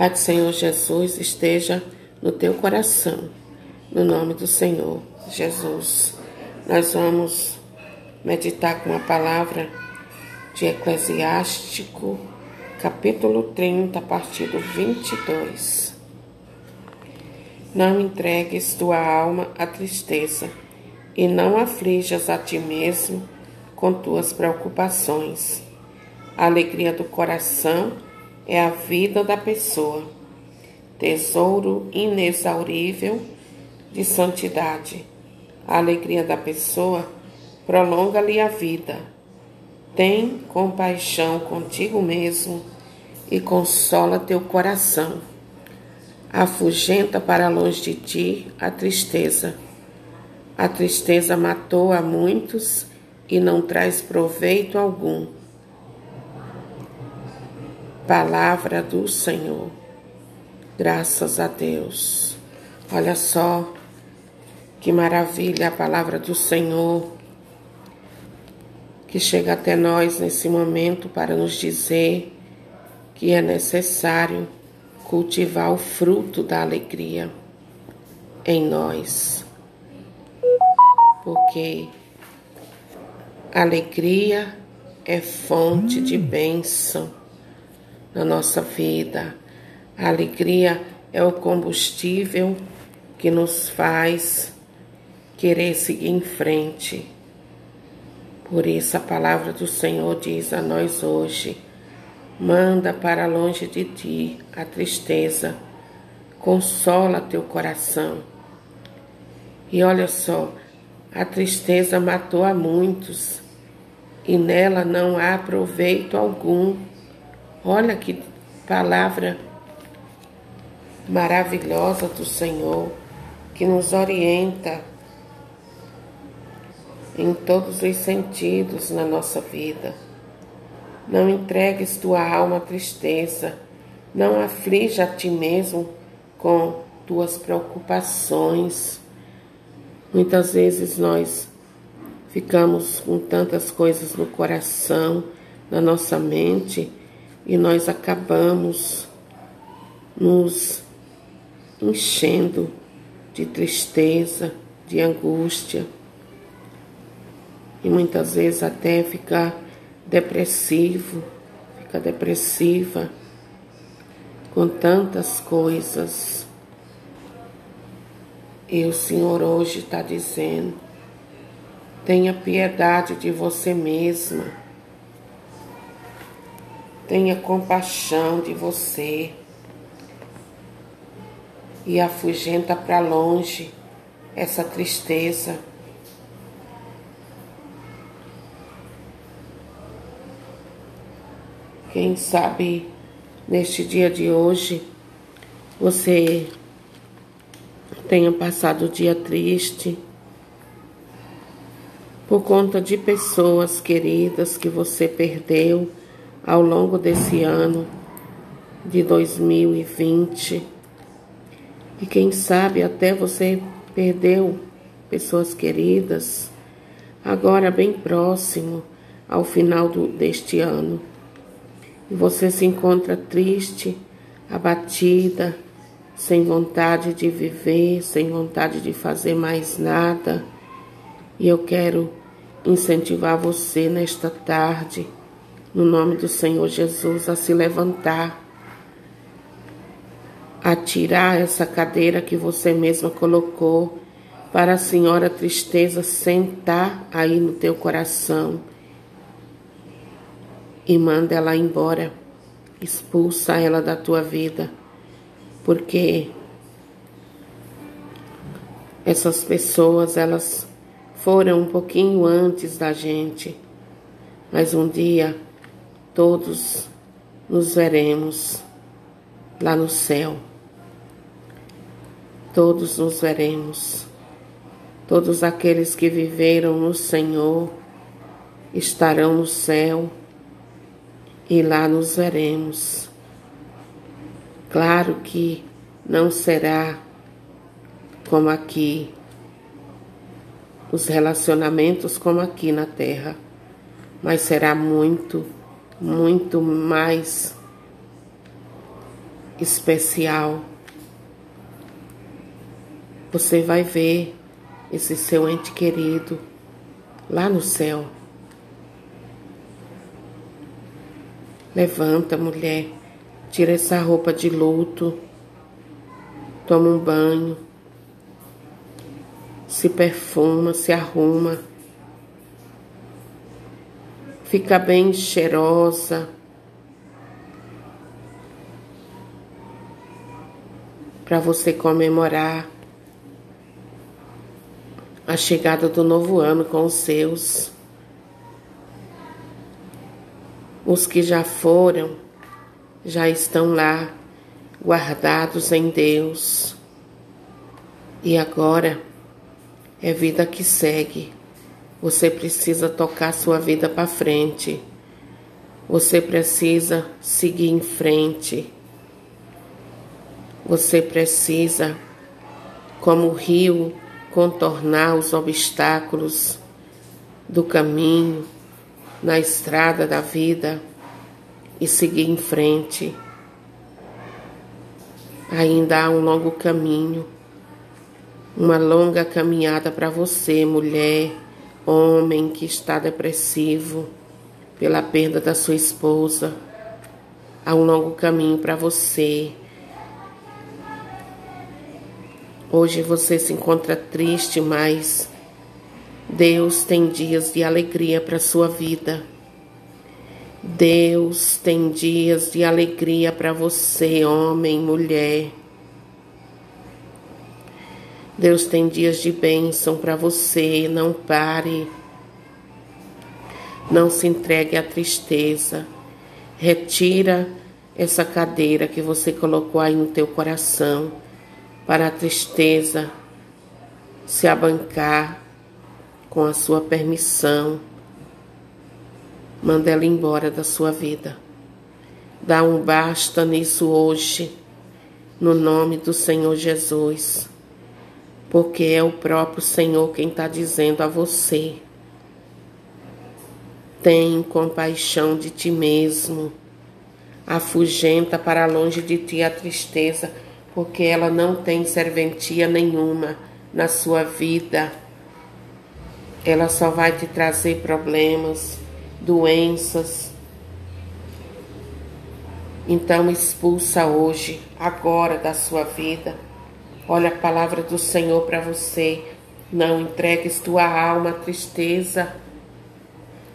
Pai do Senhor Jesus esteja no teu coração. No nome do Senhor Jesus. Nós vamos meditar com a palavra de Eclesiástico, capítulo 30, a partir do 22. Não entregues tua alma à tristeza e não aflijas a ti mesmo com tuas preocupações. A alegria do coração é a vida da pessoa, tesouro inexaurível de santidade. A alegria da pessoa prolonga-lhe a vida. Tem compaixão contigo mesmo e consola teu coração. Afugenta para longe de ti a tristeza. A tristeza matou a muitos e não traz proveito algum Palavra do Senhor. Graças a Deus. Olha só que maravilha a palavra do Senhor que chega até nós nesse momento para nos dizer que é necessário cultivar o fruto da alegria em nós. Porque alegria é fonte de bênção na nossa vida. A alegria é o combustível que nos faz querer seguir em frente. Por isso a palavra do Senhor diz a nós hoje: manda para longe de ti a tristeza, consola teu coração. E olha só, a tristeza matou a muitos, e nela não há proveito algum. Olha que palavra maravilhosa do Senhor que nos orienta em todos os sentidos na nossa vida. Não entregues tua alma à tristeza, não aflija a ti mesmo com tuas preocupações. Muitas vezes nós ficamos com tantas coisas no coração, na nossa mente, e nós acabamos nos enchendo de tristeza, de angústia e muitas vezes até ficar depressivo, fica depressiva com tantas coisas. E o Senhor hoje está dizendo: tenha piedade de você mesma tenha compaixão de você e afugenta para longe essa tristeza. Quem sabe neste dia de hoje você tenha passado o dia triste por conta de pessoas queridas que você perdeu ao longo desse ano de 2020. E quem sabe até você perdeu pessoas queridas, agora bem próximo ao final do, deste ano. E você se encontra triste, abatida, sem vontade de viver, sem vontade de fazer mais nada. E eu quero incentivar você nesta tarde no nome do Senhor Jesus, a se levantar, a tirar essa cadeira que você mesma colocou para a senhora tristeza sentar aí no teu coração e manda ela embora, expulsa ela da tua vida, porque essas pessoas elas foram um pouquinho antes da gente, mas um dia todos nos veremos lá no céu. Todos nos veremos. Todos aqueles que viveram no Senhor estarão no céu e lá nos veremos. Claro que não será como aqui, os relacionamentos como aqui na terra, mas será muito muito mais especial. Você vai ver esse seu ente querido lá no céu. Levanta, mulher, tira essa roupa de luto, toma um banho, se perfuma, se arruma, fica bem cheirosa. Para você comemorar a chegada do novo ano com os seus. Os que já foram, já estão lá, guardados em Deus. E agora é vida que segue. Você precisa tocar sua vida para frente. Você precisa seguir em frente. Você precisa, como o rio, contornar os obstáculos do caminho, na estrada da vida e seguir em frente. Ainda há um longo caminho, uma longa caminhada para você, mulher, homem que está depressivo pela perda da sua esposa. Há um longo caminho para você Hoje você se encontra triste, mas Deus tem dias de alegria para sua vida. Deus tem dias de alegria para você, homem, mulher. Deus tem dias de bênção para você. Não pare. Não se entregue à tristeza. Retira essa cadeira que você colocou aí no teu coração para a tristeza se abancar com a sua permissão. Manda ela embora da sua vida. Dá um basta nisso hoje, no nome do Senhor Jesus, porque é o próprio Senhor quem está dizendo a você. Tem compaixão de ti mesmo, afugenta para longe de ti a tristeza porque ela não tem serventia nenhuma na sua vida. Ela só vai te trazer problemas, doenças. Então expulsa hoje, agora da sua vida. Olha a palavra do Senhor para você. Não entregues tua alma à tristeza.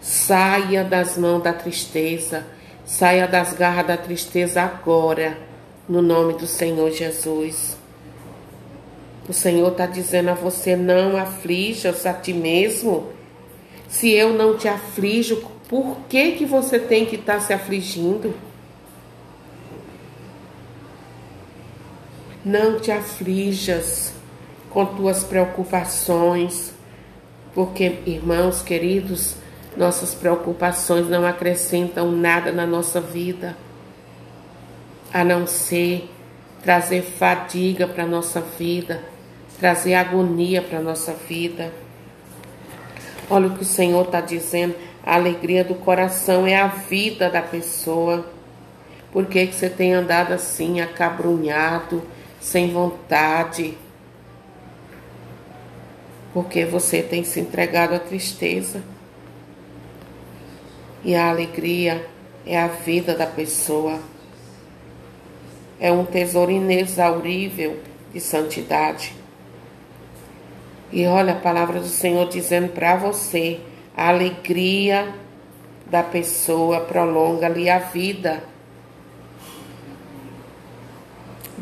Saia das mãos da tristeza. Saia das garras da tristeza agora no nome do Senhor Jesus. O Senhor está dizendo a você: não aflijas a ti mesmo. Se eu não te aflijo, por que, que você tem que estar tá se afligindo? Não te aflijas com tuas preocupações, porque, irmãos queridos, nossas preocupações não acrescentam nada na nossa vida a não ser trazer fadiga para a nossa vida, trazer agonia para a nossa vida. Olha o que o Senhor está dizendo: a alegria do coração é a vida da pessoa. Por que, que você tem andado assim, acabrunhado, sem vontade? Porque você tem se entregado à tristeza. E a alegria é a vida da pessoa é um tesouro inexaurível de santidade. E olha a palavra do Senhor dizendo para você: a alegria da pessoa prolonga-lhe a vida.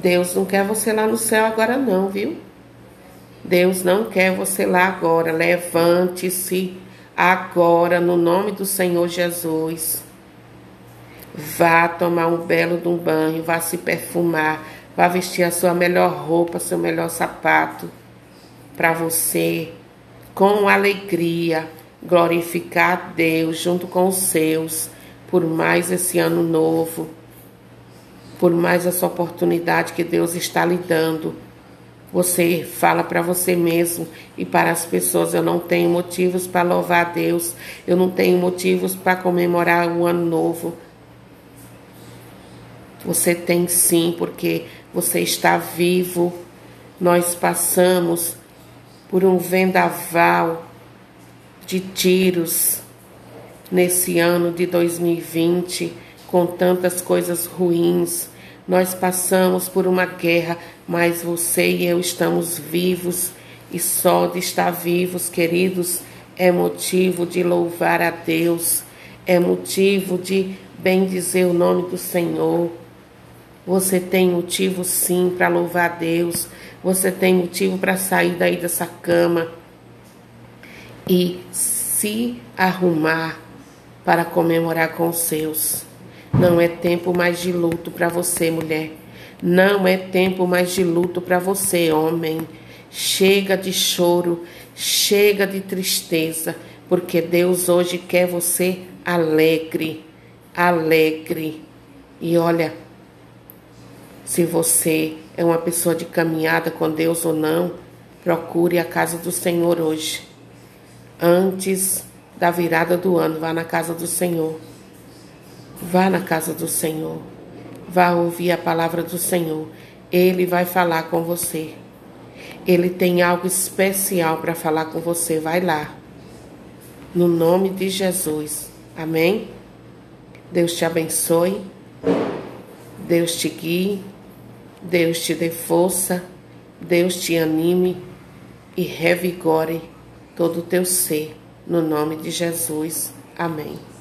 Deus não quer você lá no céu agora, não, viu? Deus não quer você lá agora. Levante-se agora no nome do Senhor Jesus. Vá tomar um belo de um banho, vá se perfumar, vá vestir a sua melhor roupa, seu melhor sapato para você, com alegria, glorificar a Deus junto com os seus, por mais esse ano novo, por mais essa oportunidade que Deus está lhe dando. Você fala para você mesmo e para as pessoas: eu não tenho motivos para louvar a Deus, eu não tenho motivos para comemorar o ano novo Você tem sim, porque você está vivo. Nós passamos por um vendaval de tiros nesse ano de 2020, com tantas coisas ruins. Nós passamos por uma guerra, mas você e eu estamos vivos e só de estar vivos, queridos, é motivo de louvar a Deus, é motivo de bendizer o nome do Senhor. Você tem motivo sim para louvar a Deus, você tem motivo para sair daí dessa cama e se arrumar para comemorar com os seus. Não é tempo mais de luto para você, mulher. Não é tempo mais de luto para você, homem. Chega de choro, chega de tristeza, porque Deus hoje quer você alegre, alegre. E olha, se você é uma pessoa de caminhada com Deus ou não, procure a casa do Senhor hoje. Antes da virada do ano, vá na casa do Senhor. Vá na casa do Senhor. Vá ouvir a palavra do Senhor. Ele vai falar com você. Ele tem algo especial para falar com você. Vai lá. No nome de Jesus. Amém? Deus te abençoe. Deus te guie. Deus te dê força. Deus te anime e revigore todo o teu ser. No nome de Jesus. Amém.